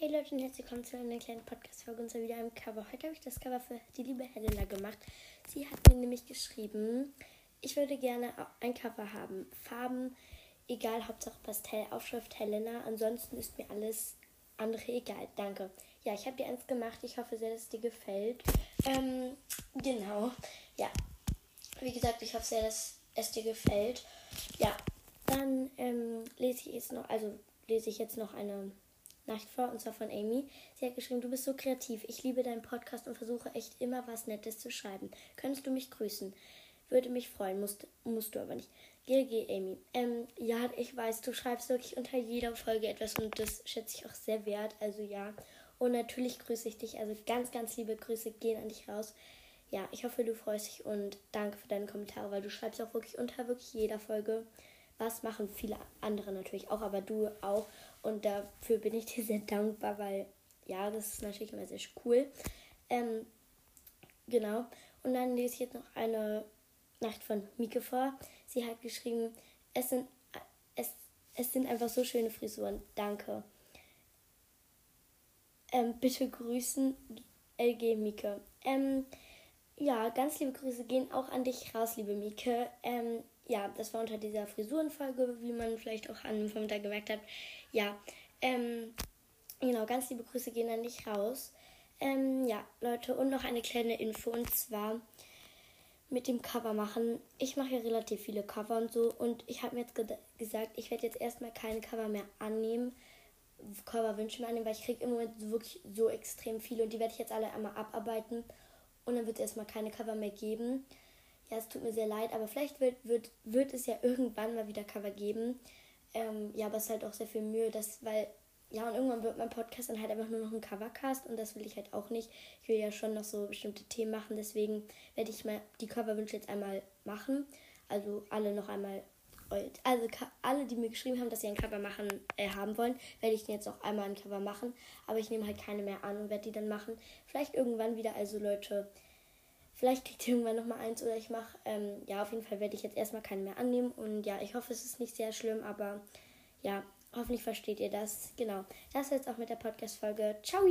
Hey Leute und herzlich willkommen zu einer kleinen Podcast-Folge und zwar wieder einem Cover. Heute habe ich das Cover für die liebe Helena gemacht. Sie hat mir nämlich geschrieben, ich würde gerne ein Cover haben. Farben, egal, Hauptsache Pastell, Aufschrift Helena. Ansonsten ist mir alles andere egal. Danke. Ja, ich habe dir eins gemacht. Ich hoffe sehr, dass es dir gefällt. Ähm, genau. Ja. Wie gesagt, ich hoffe sehr, dass es dir gefällt. Ja, dann ähm, lese ich jetzt noch, also lese ich jetzt noch eine Nachricht vor, und zwar von Amy. Sie hat geschrieben, du bist so kreativ. Ich liebe deinen Podcast und versuche echt immer was Nettes zu schreiben. Könntest du mich grüßen? Würde mich freuen, musst, musst du aber nicht. GG, Amy. Ähm, ja, ich weiß, du schreibst wirklich unter jeder Folge etwas und das schätze ich auch sehr wert. Also ja. Und natürlich grüße ich dich. Also ganz, ganz liebe Grüße gehen an dich raus. Ja, ich hoffe, du freust dich und danke für deine Kommentare, weil du schreibst auch wirklich unter wirklich jeder Folge was machen viele andere natürlich auch, aber du auch. Und dafür bin ich dir sehr dankbar, weil ja, das ist natürlich immer sehr cool. Ähm, genau. Und dann lese ich jetzt noch eine Nacht von Mike vor. Sie hat geschrieben, es sind, es, es sind einfach so schöne Frisuren. Danke. Ähm, bitte grüßen, LG Mike. Ähm, ja, ganz liebe Grüße gehen auch an dich raus, liebe Mike. Ähm, ja, das war unter dieser Frisurenfolge, wie man vielleicht auch an dem Vormittag gemerkt hat. Ja, ähm, genau, ganz liebe Grüße gehen an dich raus. Ähm, ja, Leute, und noch eine kleine Info und zwar mit dem Cover machen. Ich mache ja relativ viele Cover und so und ich habe mir jetzt ge gesagt, ich werde jetzt erstmal keine Cover mehr annehmen. Coverwünsche mehr annehmen, weil ich kriege im Moment wirklich so extrem viele und die werde ich jetzt alle einmal abarbeiten und dann wird es erstmal keine Cover mehr geben ja, es tut mir sehr leid, aber vielleicht wird, wird, wird es ja irgendwann mal wieder Cover geben. Ähm, ja, aber es ist halt auch sehr viel Mühe, dass, weil, ja, und irgendwann wird mein Podcast dann halt einfach nur noch ein Covercast und das will ich halt auch nicht. Ich will ja schon noch so bestimmte Themen machen, deswegen werde ich mal die Coverwünsche jetzt einmal machen. Also alle noch einmal, also alle, die mir geschrieben haben, dass sie ein Cover machen äh, haben wollen, werde ich jetzt auch einmal ein Cover machen. Aber ich nehme halt keine mehr an und werde die dann machen. Vielleicht irgendwann wieder, also Leute, Vielleicht kriegt ihr irgendwann nochmal eins oder ich mache, ähm, ja, auf jeden Fall werde ich jetzt erstmal keinen mehr annehmen. Und ja, ich hoffe, es ist nicht sehr schlimm, aber ja, hoffentlich versteht ihr das. Genau. Das jetzt auch mit der Podcast-Folge. Ciao!